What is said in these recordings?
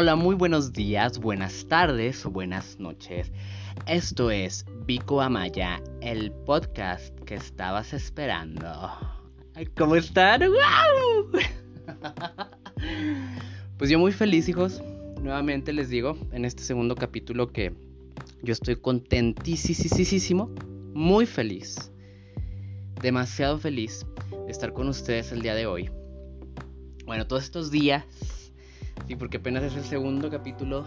Hola, muy buenos días, buenas tardes o buenas noches. Esto es Vico Amaya, el podcast que estabas esperando. ¿Cómo están? ¡Wow! Pues yo muy feliz, hijos. Nuevamente les digo en este segundo capítulo que yo estoy contentísimo, muy feliz, demasiado feliz de estar con ustedes el día de hoy. Bueno, todos estos días Sí, porque apenas es el segundo capítulo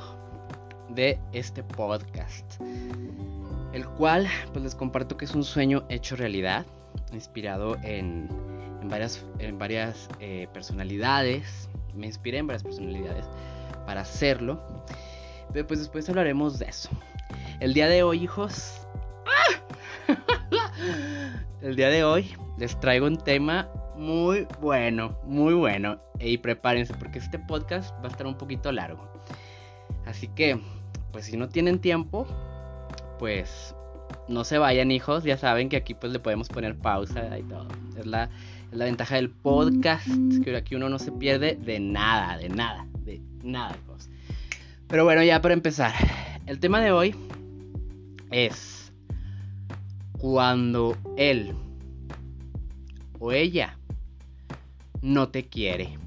de este podcast. El cual, pues les comparto que es un sueño hecho realidad, inspirado en, varias, en varias eh, personalidades. Me inspiré en varias personalidades para hacerlo. Pero pues después hablaremos de eso. El día de hoy, hijos. el día de hoy les traigo un tema muy bueno, muy bueno. Y prepárense porque este podcast va a estar un poquito largo. Así que, pues si no tienen tiempo, pues no se vayan hijos. Ya saben que aquí pues le podemos poner pausa y todo. Es la, es la ventaja del podcast, que aquí uno no se pierde de nada, de nada, de nada hijos. Pero bueno, ya para empezar. El tema de hoy es cuando él o ella no te quiere.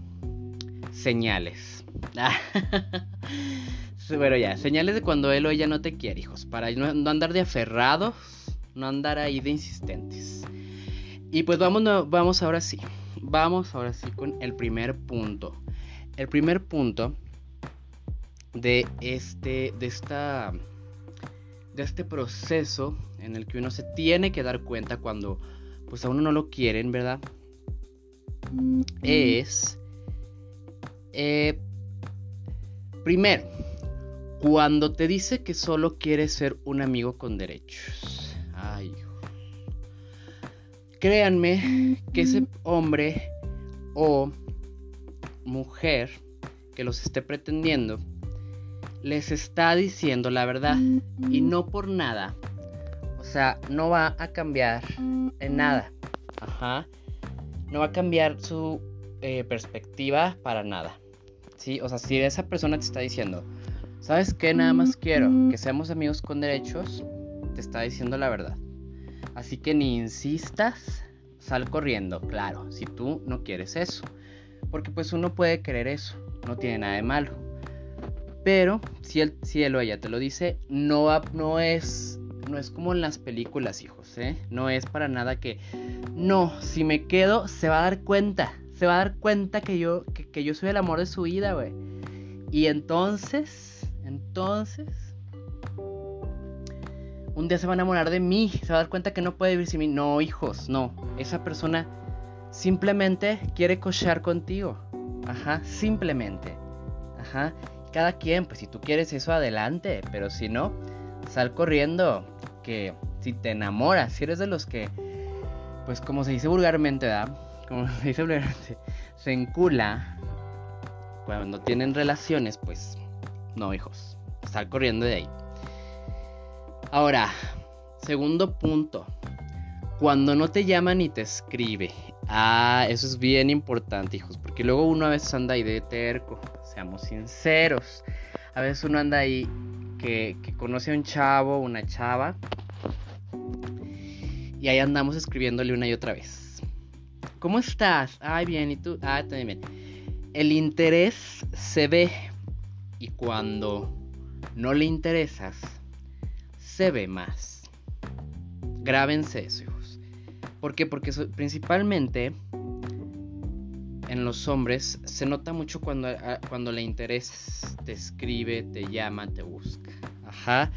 Señales. bueno, ya, señales de cuando él o ella no te quiere, hijos. Para no, andar de aferrados, no andar ahí de insistentes. Y pues vamos, vamos ahora sí. Vamos ahora sí con el primer punto. El primer punto de este, de esta, de este proceso en el que uno se tiene que dar cuenta cuando pues a uno no lo quieren, ¿verdad? Es... Eh, primero, cuando te dice que solo quiere ser un amigo con derechos. Ay, créanme que ese hombre o mujer que los esté pretendiendo les está diciendo la verdad y no por nada. O sea, no va a cambiar en nada. Ajá no va a cambiar su eh, perspectiva para nada. ¿sí? O sea, si esa persona te está diciendo, ¿sabes qué? Nada más quiero que seamos amigos con derechos, te está diciendo la verdad. Así que ni insistas, sal corriendo, claro, si tú no quieres eso. Porque pues uno puede querer eso, no tiene nada de malo. Pero si él, si él o ella te lo dice, no, no es no es como en las películas, hijos, ¿eh? No es para nada que... No, si me quedo, se va a dar cuenta. Se va a dar cuenta que yo, que, yo soy el amor de su vida, güey. Y entonces, entonces... Un día se va a enamorar de mí. Se va a dar cuenta que no puede vivir sin mí. No, hijos, no. Esa persona simplemente quiere cochear contigo. Ajá, simplemente. Ajá. Cada quien, pues si tú quieres eso, adelante. Pero si no, sal corriendo. Que si te enamoras, si eres de los que, pues como se dice vulgarmente, ¿verdad? Como se dice vulgarmente, se encula cuando tienen relaciones, pues no, hijos. Sal corriendo de ahí. Ahora, segundo punto. Cuando no te llama ni te escribe. Ah, eso es bien importante, hijos. Porque luego uno a veces anda ahí de terco. Seamos sinceros. A veces uno anda ahí que, conoce a un chavo, una chava. Y ahí andamos escribiéndole una y otra vez. ¿Cómo estás? Ay, bien, ¿y tú? Ah, también. El interés se ve y cuando no le interesas, se ve más. Grábense eso, hijos. ¿Por qué? Porque principalmente en los hombres se nota mucho cuando, cuando le interesa, te escribe, te llama, te busca. Ajá.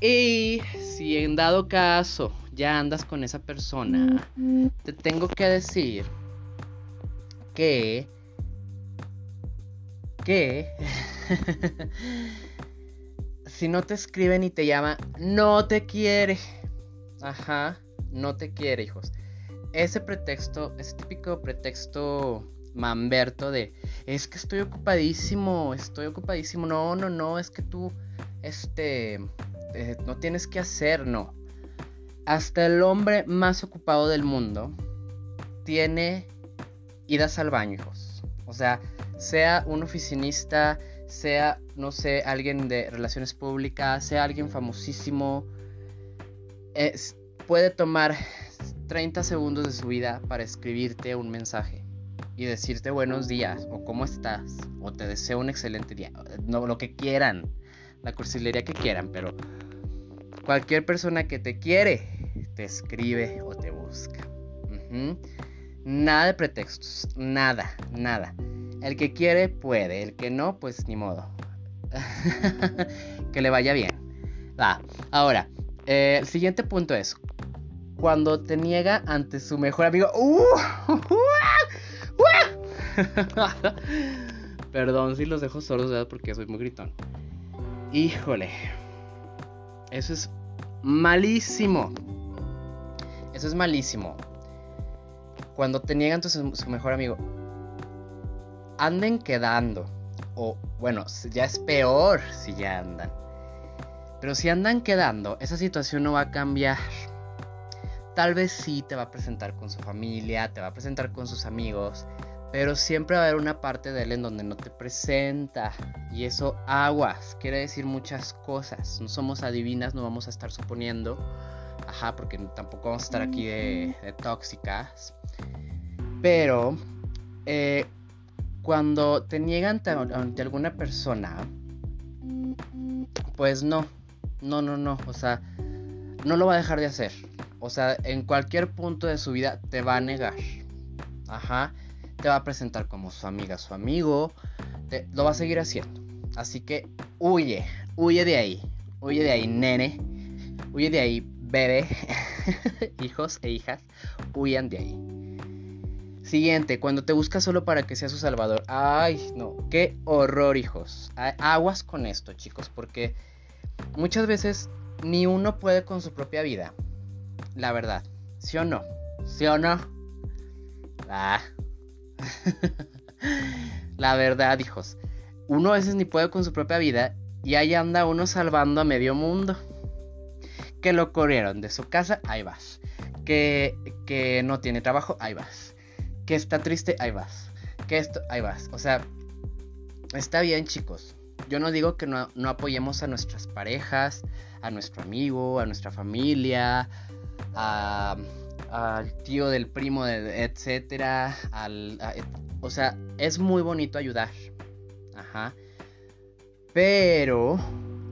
Y si en dado caso ya andas con esa persona, te tengo que decir que... Que... si no te escribe ni te llama, no te quiere. Ajá, no te quiere, hijos ese pretexto, ese típico pretexto mamberto de es que estoy ocupadísimo, estoy ocupadísimo, no, no, no, es que tú, este, eh, no tienes que hacer, no. Hasta el hombre más ocupado del mundo tiene idas al baño, hijos. O sea, sea un oficinista, sea, no sé, alguien de relaciones públicas, sea alguien famosísimo, puede tomar 30 segundos de su vida para escribirte un mensaje y decirte buenos días o cómo estás o te deseo un excelente día, no lo que quieran, la cursilería que quieran, pero cualquier persona que te quiere te escribe o te busca. Nada de pretextos, nada, nada. El que quiere puede, el que no, pues ni modo. que le vaya bien. Ahora, eh, el siguiente punto es, cuando te niega ante su mejor amigo... ¡Uh! Perdón si los dejo solos, ¿verdad? Porque soy muy gritón. Híjole. Eso es malísimo. Eso es malísimo. Cuando te niegan tu, su mejor amigo. Anden quedando. O bueno, ya es peor si ya andan. Pero si andan quedando, esa situación no va a cambiar. Tal vez sí te va a presentar con su familia, te va a presentar con sus amigos, pero siempre va a haber una parte de él en donde no te presenta. Y eso aguas, quiere decir muchas cosas. No somos adivinas, no vamos a estar suponiendo. Ajá, porque tampoco vamos a estar aquí de, tóxicas. Pero eh, cuando te niegan ante alguna persona, pues no, no, no, no. O sea, no lo va a dejar de hacer. O sea, en cualquier punto de su vida te va a negar. Ajá te va a presentar como su amiga, su amigo, te, lo va a seguir haciendo. Así que huye, huye de ahí, huye de ahí, nene, huye de ahí, bebé, hijos e hijas, huyan de ahí. Siguiente, cuando te busca solo para que sea su salvador. Ay, no, qué horror, hijos. Aguas con esto, chicos, porque muchas veces ni uno puede con su propia vida. La verdad, ¿sí o no? ¿Sí o no? Ah, la verdad, hijos. Uno a veces ni puede con su propia vida y ahí anda uno salvando a medio mundo. Que lo corrieron de su casa, ahí vas. Que, que no tiene trabajo, ahí vas. Que está triste, ahí vas. Que esto, ahí vas. O sea, está bien, chicos. Yo no digo que no, no apoyemos a nuestras parejas, a nuestro amigo, a nuestra familia, a al tío del primo, de, etcétera. Al, o sea, es muy bonito ayudar. Ajá. Pero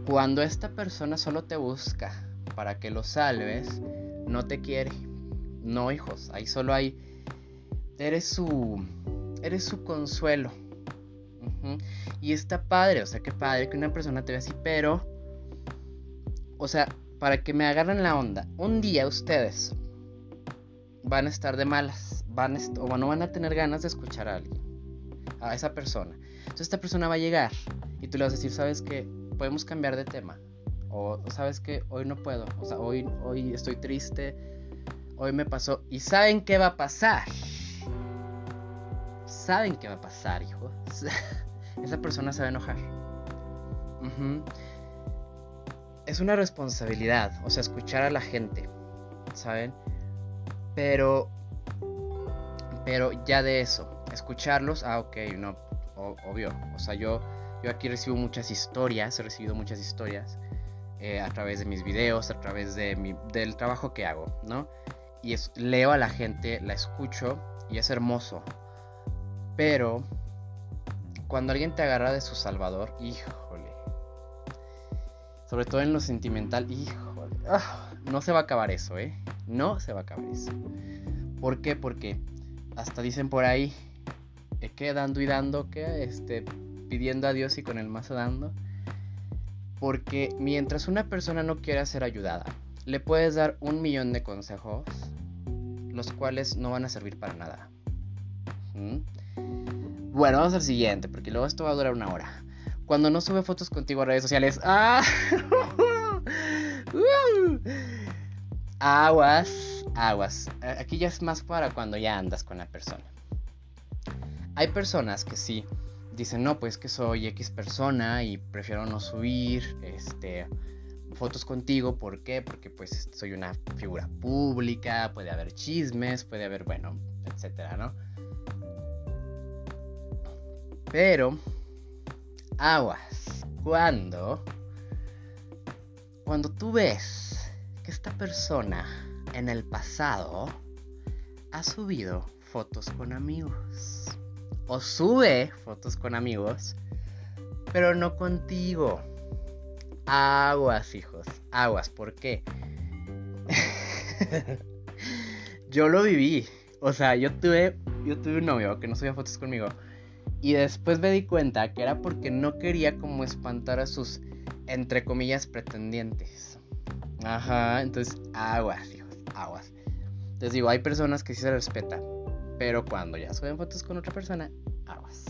cuando esta persona solo te busca para que lo salves, no te quiere. No, hijos, ahí solo hay. Eres su. Eres su consuelo. Y está padre, o sea, qué padre que una persona te vea así, pero. O sea, para que me agarren la onda. Un día ustedes van a estar de malas, van o no van a tener ganas de escuchar a alguien, a esa persona. Entonces esta persona va a llegar y tú le vas a decir, sabes que podemos cambiar de tema, o sabes que hoy no puedo, o sea, hoy, hoy estoy triste, hoy me pasó, y saben qué va a pasar. Saben qué va a pasar, hijo. esa persona se va a enojar. Es una responsabilidad, o sea, escuchar a la gente, ¿saben? Pero, pero ya de eso, escucharlos, ah, ok, no, obvio. O sea, yo, yo aquí recibo muchas historias, he recibido muchas historias eh, a través de mis videos, a través de mi, del trabajo que hago, ¿no? Y es, leo a la gente, la escucho y es hermoso. Pero cuando alguien te agarra de su salvador, híjole. Sobre todo en lo sentimental, híjole. Ah, no se va a acabar eso, ¿eh? No se va a acabar eso. ¿Por qué? Porque hasta dicen por ahí, que dando y dando, que este, pidiendo a Dios y con el mazo dando. Porque mientras una persona no quiera ser ayudada, le puedes dar un millón de consejos, los cuales no van a servir para nada. ¿Mm? Bueno, vamos al siguiente, porque luego esto va a durar una hora. Cuando no sube fotos contigo a redes sociales, ¡ah! Aguas, aguas. Aquí ya es más para cuando ya andas con la persona. Hay personas que sí dicen, no, pues que soy X persona y prefiero no subir este, fotos contigo. ¿Por qué? Porque pues soy una figura pública, puede haber chismes, puede haber, bueno, etcétera, ¿no? Pero aguas. Cuando, cuando tú ves que esta persona en el pasado ha subido fotos con amigos. O sube fotos con amigos, pero no contigo. Aguas, hijos. Aguas. ¿Por qué? yo lo viví. O sea, yo tuve, yo tuve un novio que no subía fotos conmigo. Y después me di cuenta que era porque no quería como espantar a sus, entre comillas, pretendientes. Ajá, entonces aguas, hijos, aguas. Les digo, hay personas que sí se respetan. Pero cuando ya suben fotos con otra persona, aguas.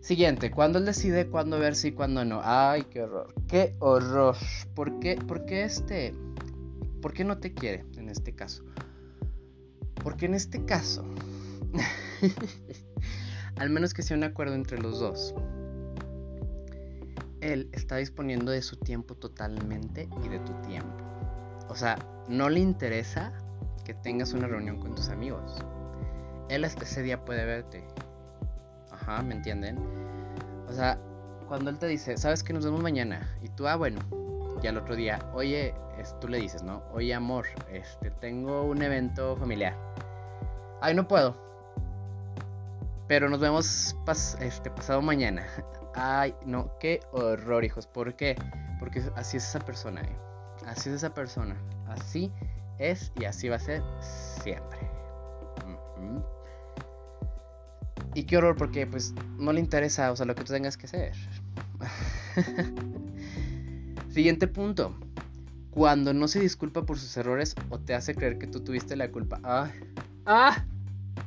Siguiente, cuando él decide cuándo verse y cuándo no. Ay, qué horror. Qué horror. ¿Por qué, ¿Por qué este? ¿Por qué no te quiere en este caso? Porque en este caso, al menos que sea un acuerdo entre los dos, él está disponiendo de su tiempo totalmente y de tu tiempo. O sea, no le interesa que tengas una reunión con tus amigos. Él hasta ese día puede verte. Ajá, ¿me entienden? O sea, cuando él te dice, sabes que nos vemos mañana, y tú, ah, bueno, y al otro día, oye, tú le dices, ¿no? Oye, amor, este, tengo un evento familiar. Ay, no puedo. Pero nos vemos este, pasado mañana. Ay, no, qué horror, hijos. ¿Por qué? Porque así es esa persona, ¿eh? Así es esa persona. Así es y así va a ser siempre. Y qué horror porque pues no le interesa, o sea, lo que tú tengas que hacer. Siguiente punto. Cuando no se disculpa por sus errores o te hace creer que tú tuviste la culpa. ¡Ah! ¡Ah!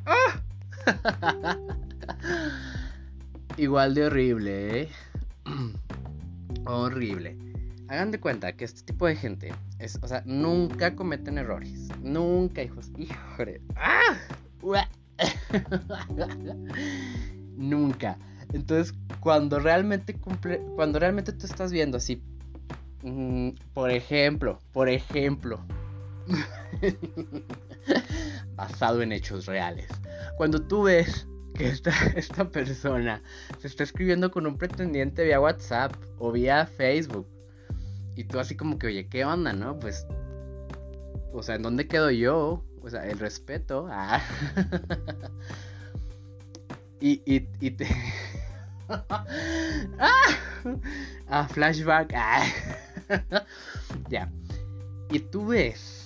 ¡Ah! Igual de horrible, ¿eh? horrible. Hagan de cuenta que este tipo de gente, es, o sea, nunca cometen errores. Nunca, hijos. Híjole. ¡Ah! nunca. Entonces, cuando realmente cumple, cuando realmente tú estás viendo así Mm, por ejemplo, por ejemplo, basado en hechos reales. Cuando tú ves que esta, esta persona se está escribiendo con un pretendiente vía WhatsApp o vía Facebook, y tú así como que, oye, ¿qué onda, no? Pues, o sea, ¿en dónde quedo yo? O sea, el respeto. Ah. y, y, y te... ah, flashback. Ah. ya. Y tú ves.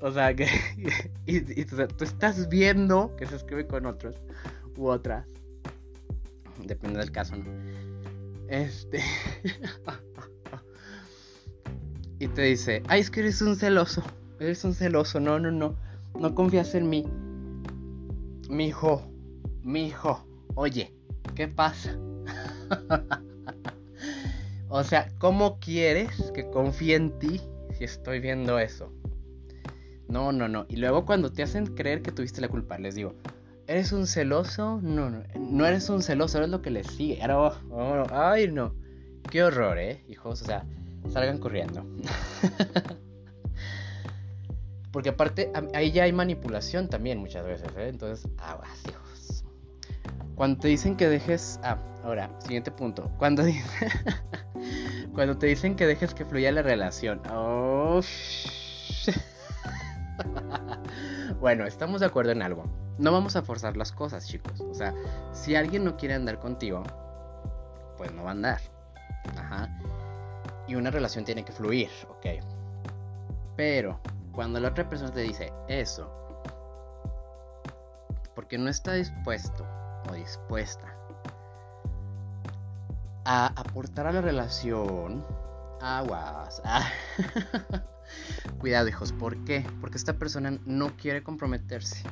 O sea, que. Y, tú estás viendo que se escribe con otros u otras. Depende del caso, ¿no? Este. y te dice: Ay, es que eres un celoso. Eres un celoso. No, no, no. No confías en mí. Mi hijo. Mi hijo. Oye, ¿qué pasa? O sea, ¿cómo quieres que confíe en ti si estoy viendo eso? No, no, no. Y luego cuando te hacen creer que tuviste la culpa, les digo, ¿eres un celoso? No, no, no eres un celoso, eres lo que les sigue. Oh, oh, ay, no. Qué horror, ¿eh? Hijos, o sea, salgan corriendo. Porque aparte, ahí ya hay manipulación también muchas veces, ¿eh? Entonces, aguas, hijos. Cuando te dicen que dejes... Ah, ahora, siguiente punto. Cuando. Cuando te dicen que dejes que fluya la relación. Oh, bueno, estamos de acuerdo en algo. No vamos a forzar las cosas, chicos. O sea, si alguien no quiere andar contigo, pues no va a andar. Ajá. Y una relación tiene que fluir, ok. Pero cuando la otra persona te dice eso, porque no está dispuesto o dispuesta a aportar a la relación, aguas. Ah. Cuidado, hijos, ¿por qué? Porque esta persona no quiere comprometerse.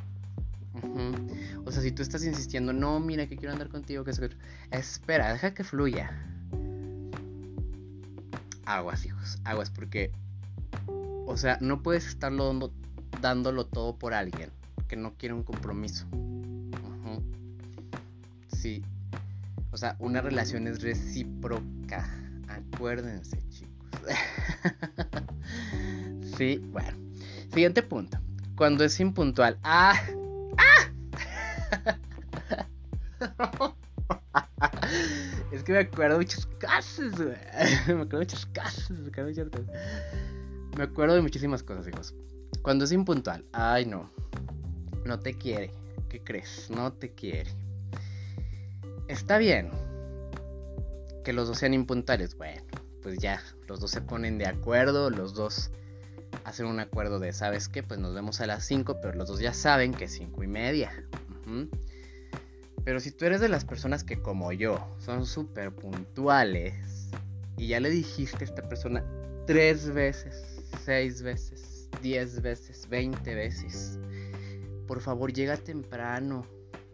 O sea, si tú estás insistiendo, no, mira que quiero andar contigo, que es espera, deja que fluya. Aguas, hijos, aguas, porque, o sea, no puedes estarlo dándolo todo por alguien que no quiere un compromiso. Sí, o sea, una relación es recíproca. Acuérdense, chicos. sí, bueno. Siguiente punto. Cuando es impuntual. ¡Ah! ¡Ah! Es que me acuerdo muchas cosas, güey. Me acuerdo muchas me acuerdo muchas cosas. Me acuerdo de muchísimas cosas, hijos. Cuando es impuntual, ay no. No te quiere. ¿Qué crees? No te quiere. Está bien que los dos sean impuntuales. Bueno, pues ya, los dos se ponen de acuerdo, los dos hacen un acuerdo de, ¿sabes qué? Pues nos vemos a las 5, pero los dos ya saben que es 5 y media. Pero si tú eres de las personas que como yo son súper puntuales y ya le dijiste a esta persona tres veces, seis veces, diez veces, veinte veces, por favor llega temprano.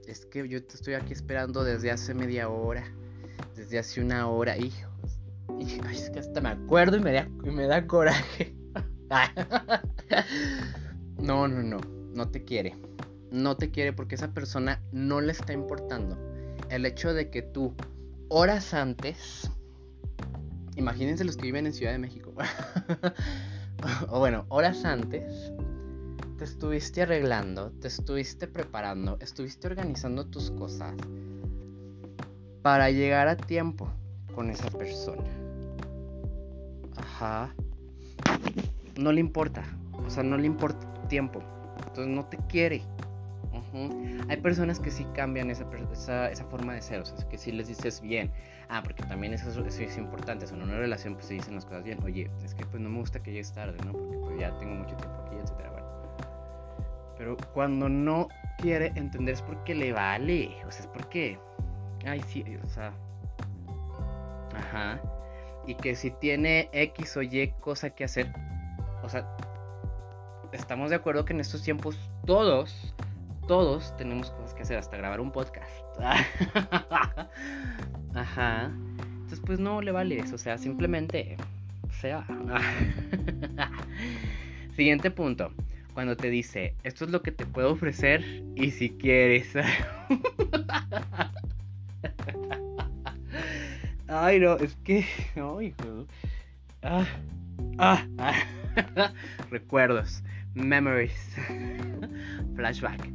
Es que yo te estoy aquí esperando desde hace media hora, desde hace una hora, hijos. es que hasta me acuerdo y me da, y me da coraje. no, no, no, no te quiere no te quiere porque esa persona no le está importando. El hecho de que tú, horas antes, imagínense los que viven en Ciudad de México, o bueno, horas antes, te estuviste arreglando, te estuviste preparando, estuviste organizando tus cosas para llegar a tiempo con esa persona. Ajá. No le importa, o sea, no le importa tiempo. Entonces no te quiere. Hay personas que sí cambian esa, esa, forma de ser, o sea, que sí les dices bien. Ah, porque también eso, es importante, o sea, en una relación pues se dicen las cosas bien. Oye, es que pues no me gusta que llegues tarde, ¿no? Porque pues ya tengo mucho tiempo aquí, etcétera, bueno. Pero cuando no quiere entender es porque le vale, o sea, es porque... Ay, sí, o sea... Ajá. Y que si tiene X o Y cosa que hacer, sea, estamos de acuerdo que en estos tiempos todos todos tenemos cosas que hacer, hasta grabar un podcast. Ajá. Entonces, pues no le vale eso, o sea, simplemente se va. Siguiente punto. Cuando te dice, esto es lo que te puedo ofrecer y si quieres. Ay, no, es que. Ay, ah, ah, ah. Recuerdos, memories, flashback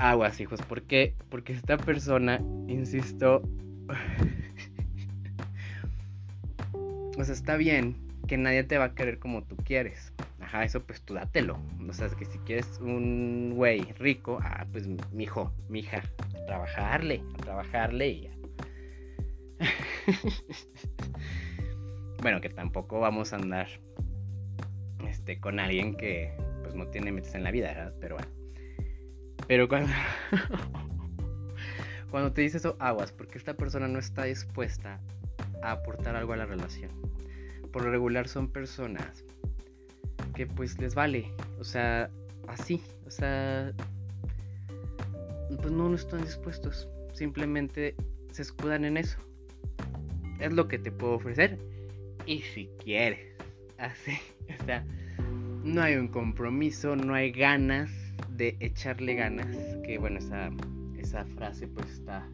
aguas, hijos. ¿Por qué? Porque esta persona, insisto, o sea, está bien que nadie te va a querer como tú quieres. Ajá, eso pues tú dátelo. O sea, que si quieres un güey rico, ah, pues mi hijo, mi hija, a trabajarle, a trabajarle y ya. Bueno, que tampoco vamos a andar este, con alguien que pues no tiene metas en la vida, ¿verdad? Pero bueno. Pero cuando, cuando te dice eso, aguas, porque esta persona no está dispuesta a aportar algo a la relación. Por lo regular son personas que pues les vale, o sea, así, o sea, pues no, no están dispuestos, simplemente se escudan en eso. Es lo que te puedo ofrecer y si quieres, así, o sea, no hay un compromiso, no hay ganas, de echarle ganas, que bueno, esa, esa frase pues está...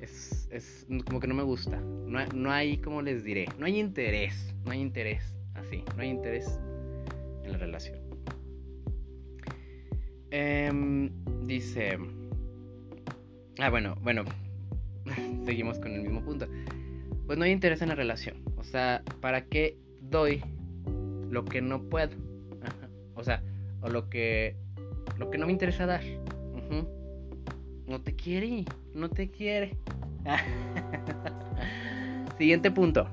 Es, es como que no me gusta. No, no hay, como les diré, no hay interés, no hay interés, así, no hay interés en la relación. Em, dice... Ah, bueno, bueno, seguimos con el mismo punto. Pues no hay interés en la relación. O sea, ¿para qué doy lo que no puedo? O sea, o lo que lo que no me interesa dar. No te quiere, no te quiere. Siguiente punto.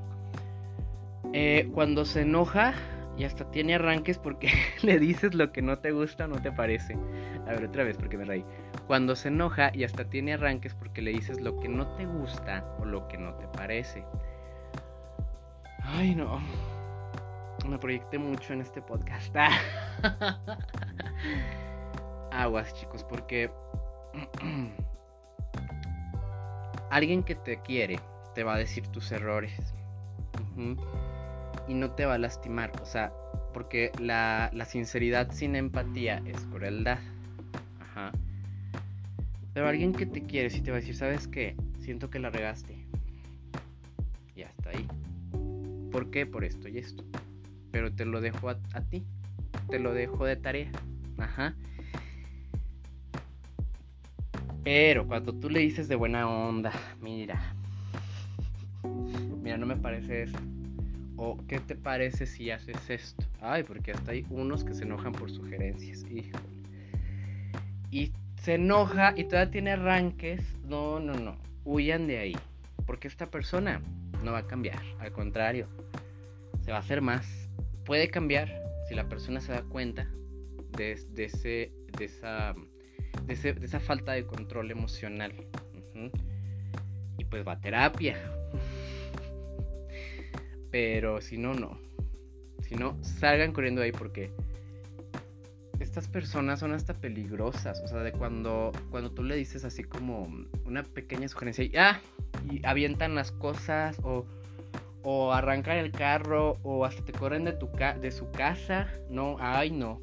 Eh, cuando se enoja y hasta tiene arranques porque le dices lo que no te gusta o no te parece. A ver, otra vez porque me reí. Cuando se enoja y hasta tiene arranques porque le dices lo que no te gusta o lo que no te parece. Ay, no. Me proyecté mucho en este podcast. aguas, chicos, porque alguien que te quiere te va a decir tus errores y no te va a lastimar, o sea, porque la, la sinceridad sin empatía es crueldad. Ajá. Pero alguien que te quiere sí te va a decir, ¿sabes qué? Siento que la regaste. Y hasta ahí. ¿Por qué? Por esto y esto. Pero te lo dejo a, ti. Te lo dejo de tarea. Ajá. Pero cuando tú le dices de buena onda, mira, mira, no me parece esto. O ¿qué te parece si haces esto? Ay, porque hasta hay unos que se enojan por sugerencias. Híjole. Y se enoja y todavía tiene arranques. No, no, no. Huyan de ahí. Porque esta persona no va a cambiar. Al contrario, se va a hacer más. Puede cambiar si la persona se da cuenta de, ese, de, esa, de, esa falta de control emocional. Y pues va a terapia. Pero si no, no. Si no, salgan corriendo ahí porque estas personas son hasta peligrosas. O sea, de cuando, cuando tú le dices así como una pequeña sugerencia y, ah, y avientan las cosas o, o arrancan el carro o hasta te corren de, tu de su casa. No, ay, no.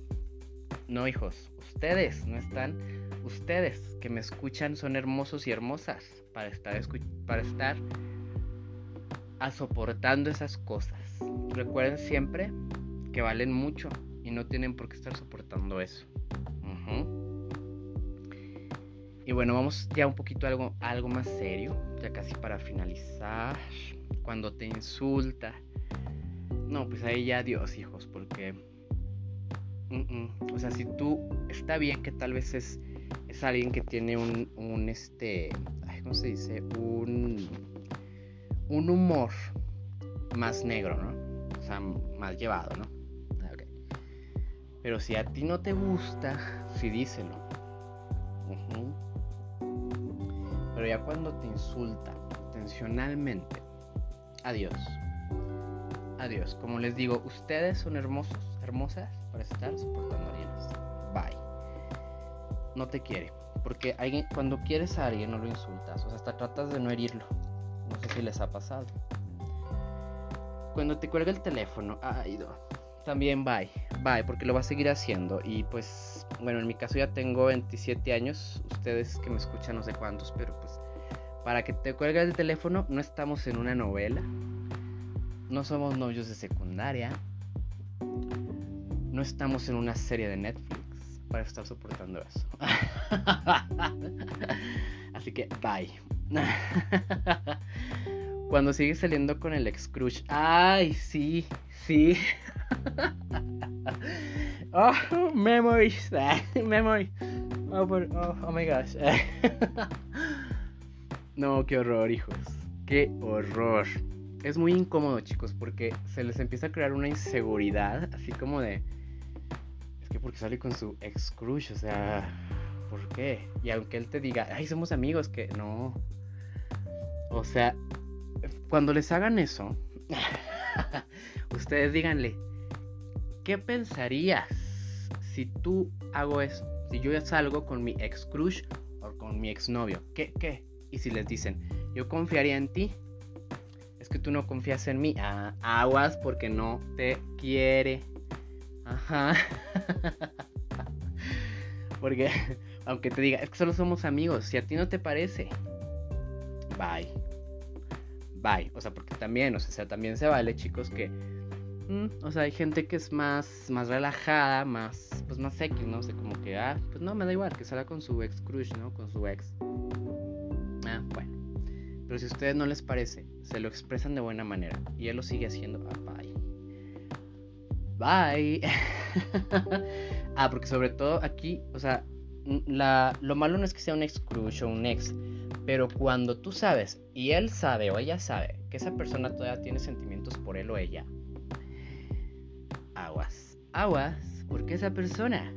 No, hijos. Ustedes no están. Ustedes que me escuchan son hermosos y hermosas para estar, para estar soportando esas cosas. Recuerden siempre que valen mucho y no tienen por qué estar soportando eso. Y bueno, vamos ya un poquito algo, algo más serio, ya casi para finalizar. Cuando te insulta. No, pues ahí ya Dios, hijos, porque... O sea, si tú... Está bien que tal vez es, es alguien que tiene un, un este... ¿Cómo se dice? Un un humor más negro, ¿no? O sea, más llevado, ¿no? Pero si a ti no te gusta, sí díselo. Pero ya cuando te insulta intencionalmente, adiós. Adiós. Como les digo, ustedes son hermosos, hermosas para estar soportando a alguien Bye. No te quiere. Porque alguien, cuando quieres a alguien no lo insultas. O sea, hasta tratas de no herirlo. No sé si les ha pasado. Cuando te cuelga el teléfono, ay, no. También bye, bye, porque lo va a seguir haciendo. Y pues, bueno, en mi caso ya tengo 27 años. Ustedes que me escuchan no sé cuántos, pero pues, para que te cuelgue el teléfono, no estamos en una novela. No somos novios de secundaria. No estamos en una serie de Netflix para estar soportando eso. Así que, bye. Cuando sigue saliendo con el ex crush. Ay, sí, sí. oh, memories. Memory. Oh, oh, oh my gosh. No, qué horror, hijos. Qué horror. Es muy incómodo, chicos, porque se les empieza a crear una inseguridad, así como de. Es que porque sale con su ex crush, o sea. ¿Por qué? Y aunque él te diga, ay, somos amigos, que no. O sea, cuando les hagan eso, ustedes díganle, ¿qué pensarías si tú hago eso? Si yo salgo con mi ex crush o con mi ex novio, ¿qué? ¿Qué? Y si les dicen, yo confiaría en ti, es que tú no confías en mí. Aguas porque no te quiere. Ajá. porque, aunque te diga, es que solo somos amigos, si a ti no te parece, bye. Bye. O sea, porque también, o sea, también se vale, chicos, que. Mm, o sea, hay gente que es más, más relajada, más, pues más X, ¿no? O sea, como que, ah, pues no, me da igual, que salga con su ex crush, ¿no? Con su ex. Bueno. Pero si a ustedes no les parece, se lo expresan de buena manera y él lo sigue haciendo, ah, bye. Bye. ah, porque sobre todo aquí, o sea, la, lo malo no es que sea un ex crush un ex, pero cuando tú sabes y él sabe o ella sabe que esa persona todavía tiene sentimientos por él o ella, aguas, aguas, porque esa persona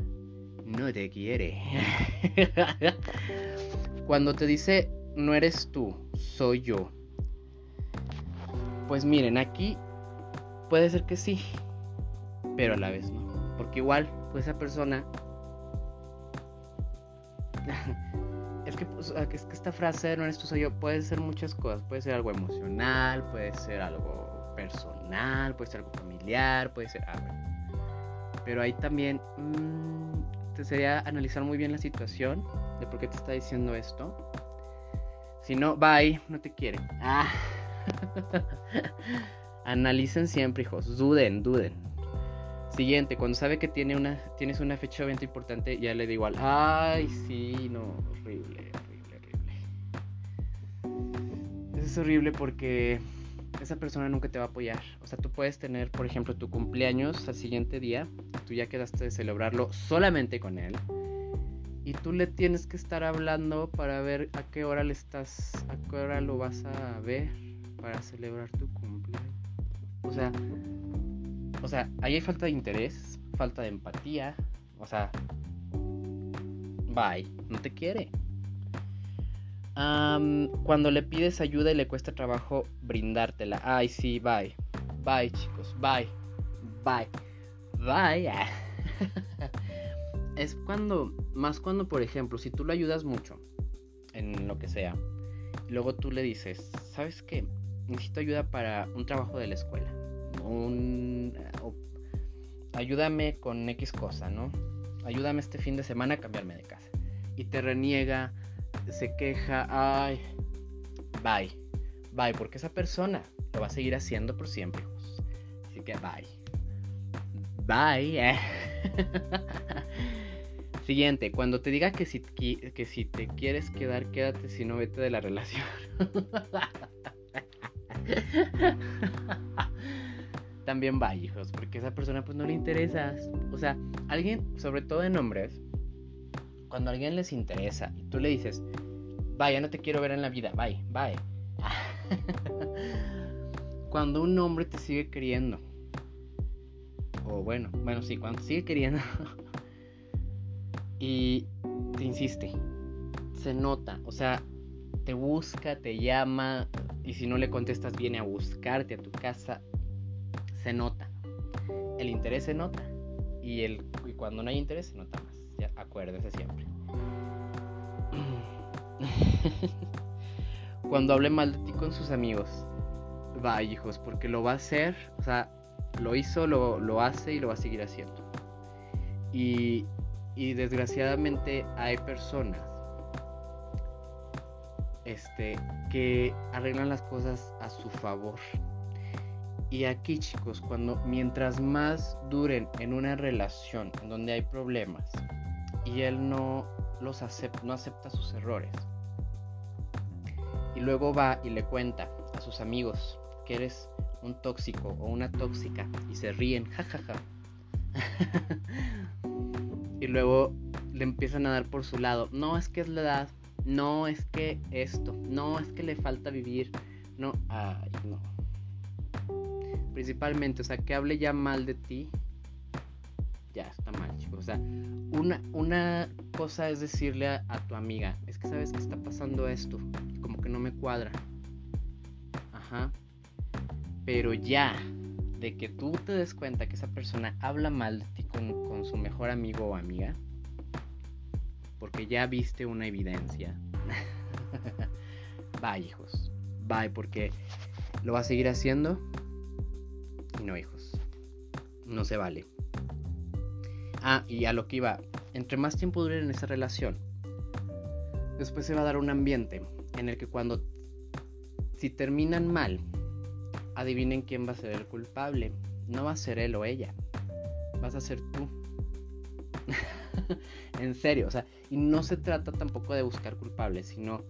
no te quiere. cuando te dice no eres tú, soy yo. Pues miren, aquí puede ser que sí, pero a la vez no. Porque igual, pues esa persona es que, pues, es que esta frase, no eres tú, soy yo, puede ser muchas cosas. Puede ser algo emocional, puede ser algo personal, puede ser algo familiar, puede ser. Ah, Pero ahí también mmm, te sería analizar muy bien la situación de por qué te está diciendo esto. Si no, bye, no te quiere. Ah. Analicen siempre, hijos. Duden, duden. Siguiente, cuando sabe que tiene una, tienes una fecha de venta importante, ya le da igual. Ay, sí, no, horrible, horrible, horrible. Eso es horrible porque esa persona nunca te va a apoyar. O sea, tú puedes tener, por ejemplo, tu cumpleaños al siguiente día, tú ya quedaste de celebrarlo solamente con él y tú le tienes que estar hablando para ver a qué hora le estás, a qué hora lo vas a ver para celebrar tu cumpleaños. O sea, o sea, ahí hay falta de interés, falta de empatía. O sea, bye, no te quiere. cuando le pides ayuda y le cuesta trabajo brindártela. Ay, sí, bye. Bye, chicos, bye. Bye. Bye. es cuando, más cuando, por ejemplo, si tú lo ayudas mucho en lo que sea, luego tú le dices, ¿sabes qué? Necesito ayuda para un trabajo de la escuela. Un, ayúdame con X cosa, ¿no? Ayúdame este fin de semana a cambiarme de casa. Y te reniega, se queja, ay, bye, bye, porque esa persona lo va a seguir haciendo por siempre. Así que bye. Bye. Eh. Siguiente, cuando te diga que si, que si te quieres quedar, quédate, si no, vete de la relación. También va, hijos, porque esa persona pues no le interesa. O sea, alguien, sobre todo en hombres, cuando a alguien les interesa y tú le dices, vaya, no te quiero ver en la vida, bye, bye. cuando un hombre te sigue queriendo, o bueno, bueno, sí, cuando sigue queriendo y te insiste, se nota, o sea, te busca, te llama y si no le contestas viene a buscarte a tu casa, se nota. El interés se nota y, el, y cuando no hay interés se nota más. Ya, acuérdense siempre. cuando hable mal de ti con sus amigos, va hijos, porque lo va a hacer, o sea, lo hizo, lo, lo hace y lo va a seguir haciendo. Y, y desgraciadamente hay personas este, que arreglan las cosas a su favor. Y aquí chicos, cuando mientras más duren en una relación donde hay problemas y él no los acepta, no acepta sus errores, y luego va y le cuenta a sus amigos que eres un tóxico o una tóxica y se ríen, jajaja. y luego le empiezan a dar por su lado, no es que es la edad, no es que esto, no es que le falta vivir, no, ay, no. Principalmente, o sea, que hable ya mal de ti, ya está mal, chicos. O sea, una, una cosa es decirle a, a, tu amiga, es que sabes que está pasando esto, como que no me cuadra. Ajá. Pero ya, de que tú te des cuenta que esa persona habla mal de ti con, con su mejor amigo o amiga, porque ya viste una evidencia. Bye, hijos. Bye, porque lo va a seguir haciendo. Y no, hijos. No se vale. Ah, y a lo que iba. Entre más tiempo dure en esa relación, después se va a dar un ambiente en el que cuando. Si terminan mal, adivinen quién va a ser el culpable. No va a ser él o ella. Vas a ser tú. en serio, o sea, y no se trata tampoco de buscar culpables, sino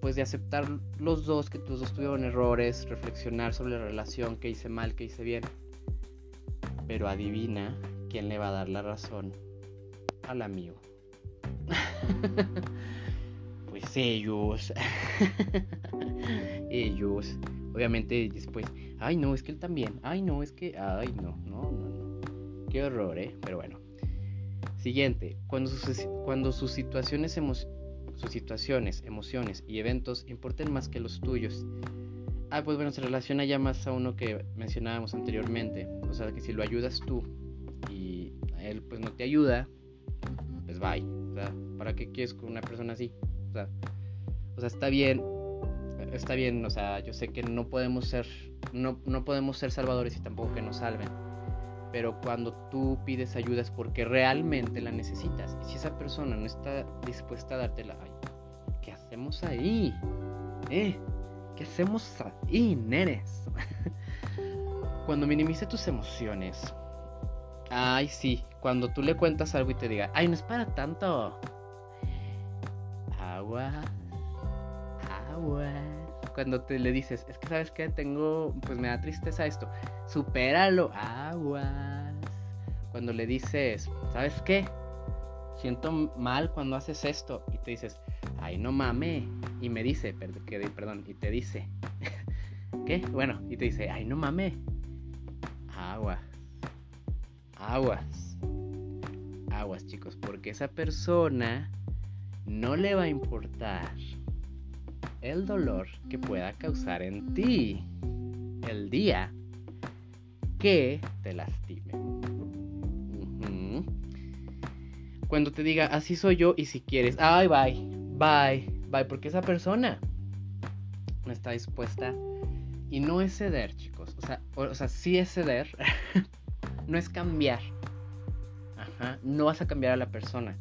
pues de aceptar los dos, que los dos tuvieron errores, reflexionar sobre la relación, que hice mal, que hice bien. Pero adivina quién le va a dar la razón al amigo. pues ellos. ellos. Obviamente después, ay no, es que él también. Ay no, es que, ay no, no, no, no. Qué horror, ¿eh? Pero bueno. Siguiente, cuando sus, cuando sus situaciones, sus situaciones, emociones y eventos importen más que los tuyos. Ah, pues bueno, se relaciona ya más a uno que mencionábamos anteriormente. O sea, que si lo ayudas tú y él pues no te ayuda, pues bye. O sea, ¿para qué quieres con una persona así? O sea, está bien, está bien, o sea, yo sé que no podemos ser, no, no podemos ser salvadores y tampoco que nos salven pero cuando tú pides ayuda es porque realmente la necesitas. Y si esa persona no está dispuesta a dártela, ¿qué hacemos ahí? ¿Eh? ¿Qué hacemos ahí, nenes? cuando minimice tus emociones. Ay, sí, cuando tú le cuentas algo y te diga, ay, no es para tanto. Agua, agua. Cuando te le dices, es que sabes que tengo, pues me da tristeza esto, supéralo, aguas. Cuando le dices, ¿sabes qué? Siento mal cuando haces esto y te dices, ay no mame, y me dice, perdón, y te dice, ¿qué? Bueno, y te dice, ay no mame, aguas, aguas, aguas chicos, porque esa persona no le va a importar el dolor que pueda causar en ti el día que te lastime. Cuando te diga, así soy yo y si quieres, ay, bye, bye, bye, porque esa persona no está dispuesta y no es ceder, chicos. O sea, o, sea sí es ceder, no es cambiar. Ajá, no vas a cambiar a la persona.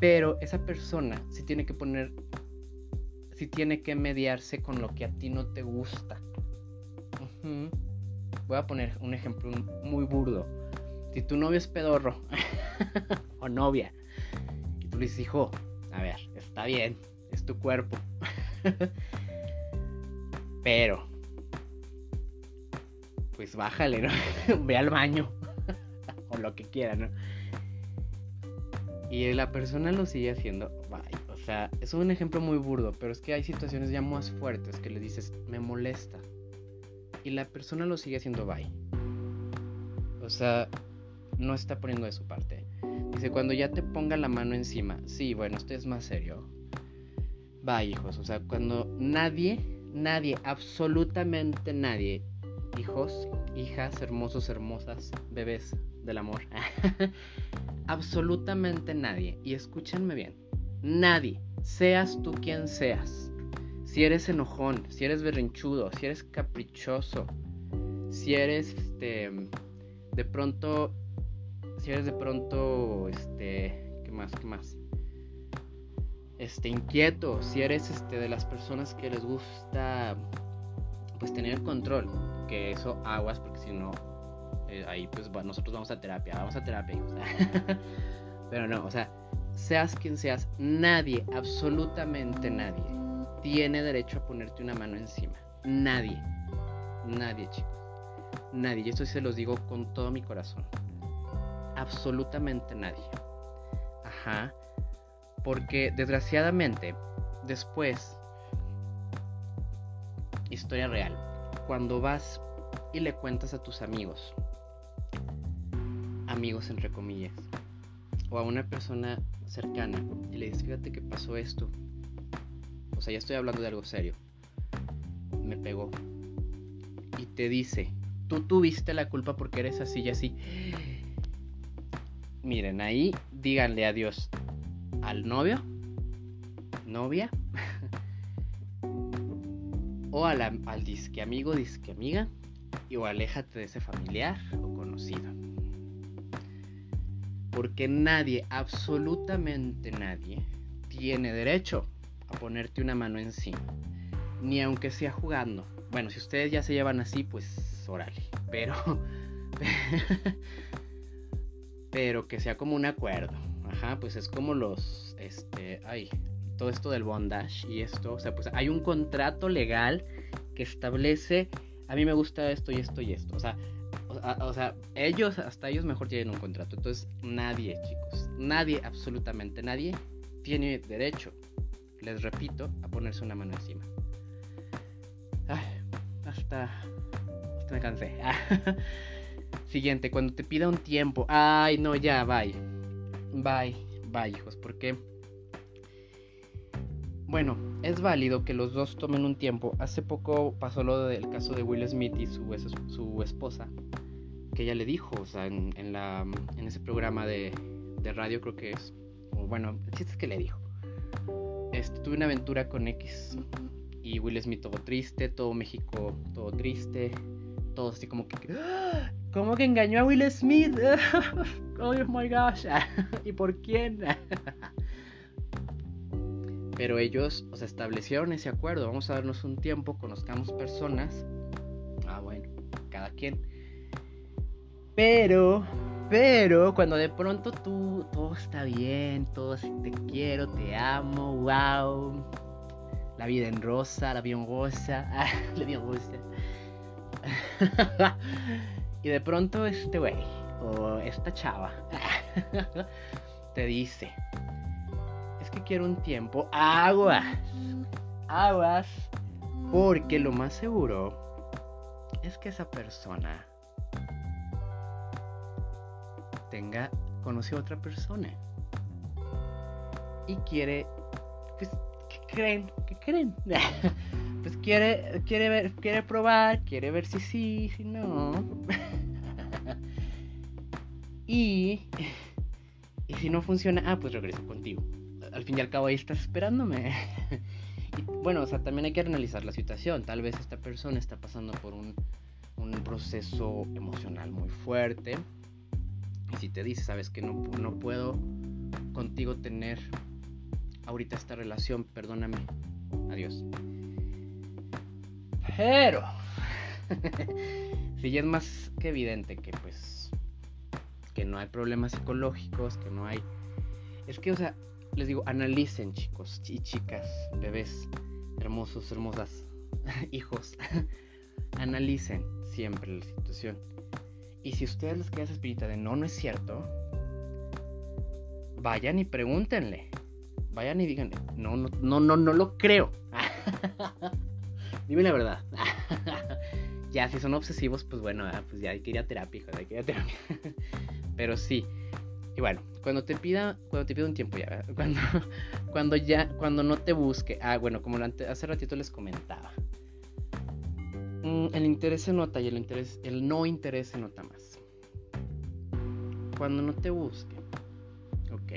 Pero esa persona sí tiene que poner si tiene que mediarse con lo que a ti no te gusta. Voy a poner un ejemplo muy burdo. Si tu novio es pedorro o novia y tú le dices, hijo, a ver, está bien, es tu cuerpo. Pero, pues bájale, ¿no? Ve al baño o lo que quiera, ¿no? Y la persona lo sigue haciendo, bye. O sea, es un ejemplo muy burdo, pero es que hay situaciones ya más fuertes que le dices, me molesta. Y la persona lo sigue haciendo bye. O sea, no está poniendo de su parte. Dice, cuando ya te ponga la mano encima, sí, bueno, esto es más serio. Bye, hijos. O sea, cuando nadie, nadie, absolutamente nadie, hijos, hijas, hermosos, hermosas, bebés del amor, absolutamente nadie, y escúchenme bien, Nadie, seas tú quien seas. Si eres enojón, si eres berrinchudo, si eres caprichoso, si eres este de pronto si eres de pronto este qué más, qué más? Este inquieto, si eres este de las personas que les gusta pues tener control, que eso aguas porque si no eh, ahí pues nosotros vamos a terapia, vamos a terapia. Pero no, o sea, seas quien seas, nadie, absolutamente nadie, tiene derecho a ponerte una mano encima. Nadie. Nadie, chicos. Nadie. Y esto se los digo con todo mi corazón. Absolutamente nadie. Ajá. Porque desgraciadamente, después, historia real, cuando vas y le cuentas a tus amigos, amigos entre comillas, o a una persona cercana y le dices, fíjate que pasó esto. O sea, ya estoy hablando de algo serio. Me pegó. Y te dice, tú tuviste la culpa porque eres así y así. Miren, ahí díganle adiós al novio, novia, o al disque amigo, disque amiga, y o aléjate de ese familiar o conocido. Porque nadie, absolutamente nadie, tiene derecho a ponerte una mano encima. Ni aunque sea jugando. Bueno, si ustedes ya se llevan así, pues órale. Pero... pero que sea como un acuerdo. Ajá, pues es como los... Este... Ay, todo esto del bondage y esto. O sea, pues hay un contrato legal que establece... A mí me gusta esto y esto y esto. O sea, o, sea, ellos, hasta ellos mejor tienen un contrato. Entonces, nadie, chicos, nadie, absolutamente nadie, tiene derecho, les repito, a ponerse una mano encima. Ay, hasta, hasta me cansé. Siguiente, cuando te pida un tiempo. Ay, no, ya, bye. Bye, bye, hijos, porque... Bueno, es válido que los dos tomen un tiempo. Hace poco pasó lo del caso de Will Smith y su, su esposa que ella le dijo, o sea, en, la, en ese programa de, radio creo que es, bueno, el chiste es que le dijo, este, tuve una aventura con X y Will Smith todo triste, todo México todo triste, todo así como que, ¡Ah! ¿cómo que engañó a Will Smith? oh my gosh, ¿y por quién? Pero ellos, o sea, establecieron ese acuerdo, vamos a darnos un tiempo, conozcamos personas, ah bueno, cada quien pero, pero cuando de pronto tú, todo está bien, todo te quiero, te amo, wow. la vida en rosa, la vida en rosa, la vida en rosa. y de pronto este güey o esta chava te dice, es que quiero un tiempo, aguas, aguas, porque lo más seguro es que esa persona tenga, conoció a otra persona y quiere, pues, ¿qué creen? ¿Qué creen? pues quiere, quiere ver, quiere probar, quiere ver si sí, si no. y, y si no funciona, ah, pues regreso contigo. Al fin y al cabo ahí estás esperándome. y, bueno, o sea, también hay que analizar la situación. Tal vez esta persona está pasando por un, un proceso emocional muy fuerte. Y si te dice, sabes que no, no puedo contigo tener ahorita esta relación, perdóname, adiós. Pero, si ya es más que evidente que pues, que no hay problemas psicológicos, que no hay... Es que, o sea, les digo, analicen chicos y chicas, bebés, hermosos, hermosas, hijos, analicen siempre la situación. Y si ustedes les queda esa de no, no es cierto, vayan y pregúntenle. Vayan y díganle, no, no, no, no, no lo creo. Dime la verdad. ya, si son obsesivos, pues bueno, ah, pues ya hay que ir a terapia, hay que ir a terapia. Pero sí. Y bueno, cuando te pida, cuando te pida un tiempo ya, cuando, cuando ya, cuando no te busque. Ah, bueno, como hace ratito les comentaba. Mm, el interés se nota y el interés, el no interés se nota más. Cuando no te busque. Ok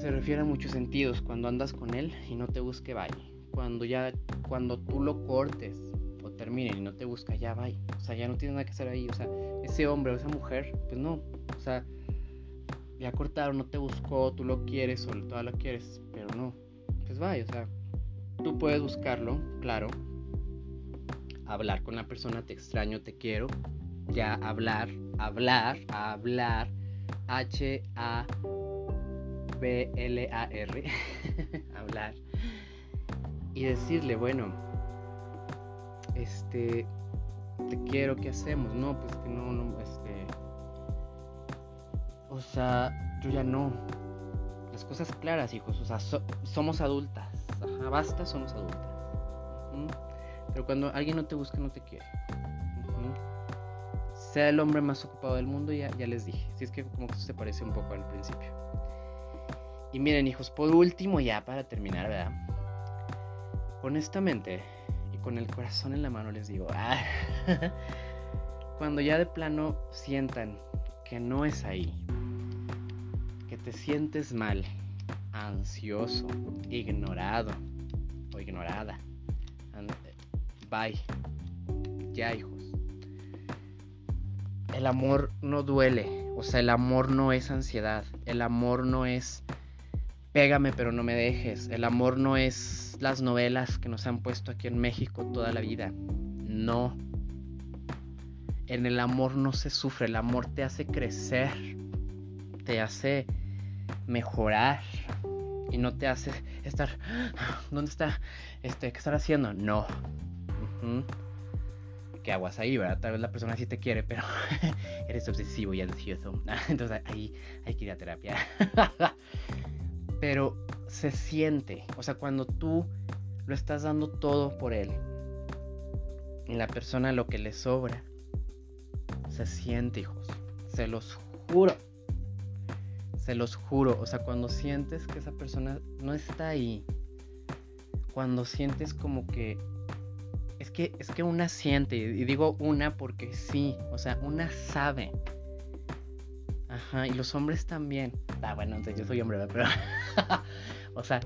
se refiere a muchos sentidos. Cuando andas con él y no te busque, vaya. Cuando ya, cuando tú lo cortes o termine y no te busca, ya vaya. O sea, ya no tienes nada que hacer ahí. O sea, ese hombre o esa mujer, pues no. O sea, ya cortaron, no te buscó, tú lo quieres o toda lo quieres, pero no. Pues vaya, o sea, tú puedes buscarlo, claro. Hablar con la persona, te extraño, te quiero. Ya hablar, hablar, hablar. H-A B-L-A-R, hablar, y decirle, bueno, este, te quiero, ¿qué hacemos? No, pues que no, no, este, o sea, yo ya no. Las cosas claras, hijos, o sea, somos adultas, ajá, basta, somos adultas. Pero cuando alguien no te busca, no te quiere. Sea el hombre más ocupado del mundo, ya, les dije. Si es que como que se parece un poco al principio. Y miren hijos, por último ya para terminar, ¿verdad? Honestamente, y con el corazón en la mano les digo, ah, cuando ya de plano sientan que no es ahí, que te sientes mal, ansioso, ignorado o ignorada, bye, ya hijos. El amor no duele, o sea, el amor no es ansiedad, el amor no es Pégame pero no me dejes. El amor no es las novelas que nos han puesto aquí en México toda la vida. No. En el amor no se sufre, el amor te hace crecer, te hace mejorar y no te hace estar, ¿dónde está? Este, ¿qué estar haciendo? No. ¿Qué aguas ahí, verdad? Tal vez la persona sí te quiere, pero eres obsesivo y ansioso. Entonces ahí hay que ir a terapia. pero se siente, o sea, cuando tú lo estás dando todo por él, y la persona lo que le sobra, se siente, hijos, se los juro, se los juro, o sea, cuando sientes que esa persona no está ahí, cuando sientes como que es que es que una siente y digo una porque sí, o sea, una sabe Ajá, y los hombres también. Ah, bueno, entonces yo soy hombre, pero. o sea,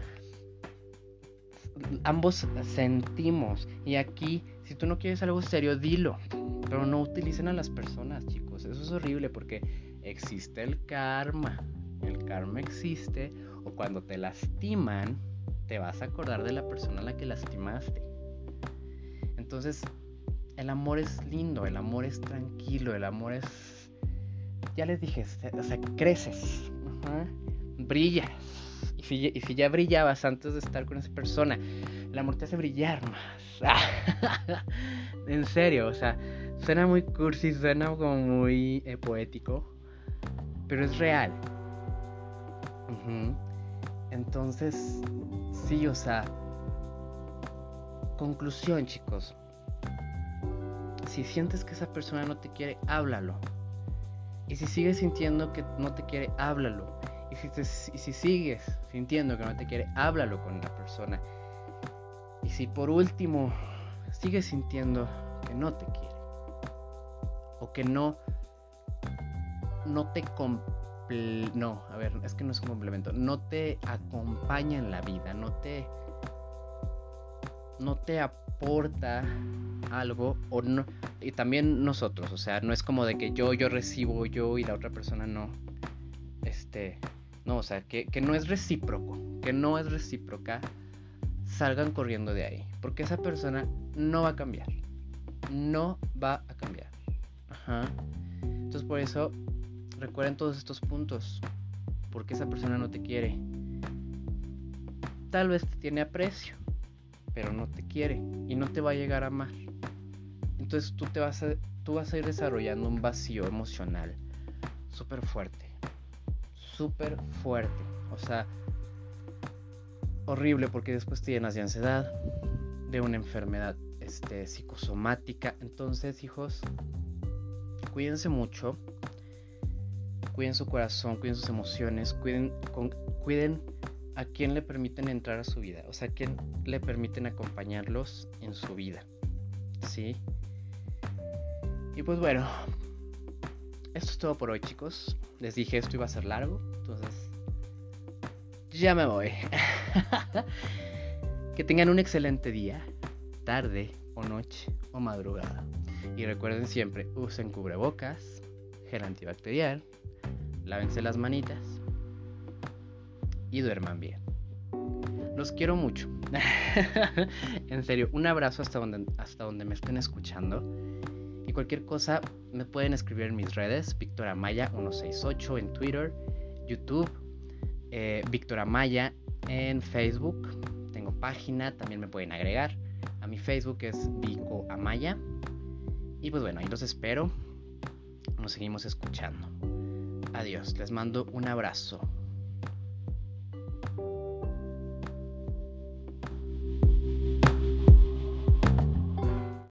ambos sentimos. Y aquí, si tú no quieres algo serio, dilo. Pero no utilicen a las personas, chicos. Eso es horrible porque existe el karma. El karma existe. O cuando te lastiman, te vas a acordar de la persona a la que lastimaste. Entonces, el amor es lindo, el amor es tranquilo, el amor es ya les dije, o sea, creces, brillas y si, ya brillabas antes de estar con esa persona, el amor te hace brillar más. en serio, o sea, suena muy cursi, suena como muy eh, poético, pero es real. Entonces, sí, o sea, conclusión, chicos. Si sientes que esa persona no te quiere, háblalo. Y si sigues sintiendo que no te quiere, háblalo. Y si, y si sigues sintiendo que no te quiere, háblalo con la persona. Y si por último sigues sintiendo que no te quiere, o que no, no te no, a ver, es que no es un complemento, no te acompaña en la vida, no te no te aporta algo o no y también nosotros, o sea, no es como de que yo yo recibo yo y la otra persona no. Este, no, o sea, que, que no es recíproco, que no es recíproca, salgan corriendo de ahí, porque esa persona no va a cambiar. No va a cambiar. Ajá. Entonces por eso recuerden todos estos puntos. Porque esa persona no te quiere. Tal vez te tiene aprecio, pero no te quiere y no te va a llegar a amar. Entonces tú te vas a, tú vas a ir desarrollando un vacío emocional súper fuerte. Súper fuerte. O sea, horrible porque después te llenas de ansiedad, de una enfermedad este, psicosomática. Entonces, hijos, cuídense mucho cuiden su corazón, cuiden sus emociones, cuiden, cuiden a quién le permiten entrar a su vida, o sea, a quién le permiten acompañarlos en su vida. ¿Sí? Y pues bueno, esto es todo por hoy, chicos. Les dije esto iba a ser largo, entonces ya me voy. que tengan un excelente día, tarde o noche o madrugada. Y recuerden siempre, usen cubrebocas, gel antibacterial, lávense las manitas y duerman bien. Los quiero mucho. en serio, un abrazo hasta donde, hasta donde me estén escuchando. Cualquier cosa me pueden escribir en mis redes, Víctor Amaya 168 en Twitter, YouTube, eh, Amaya en Facebook. Tengo página, también me pueden agregar. A mi Facebook es Vico Amaya. Y pues bueno, ahí los espero. Nos seguimos escuchando. Adiós, les mando un abrazo.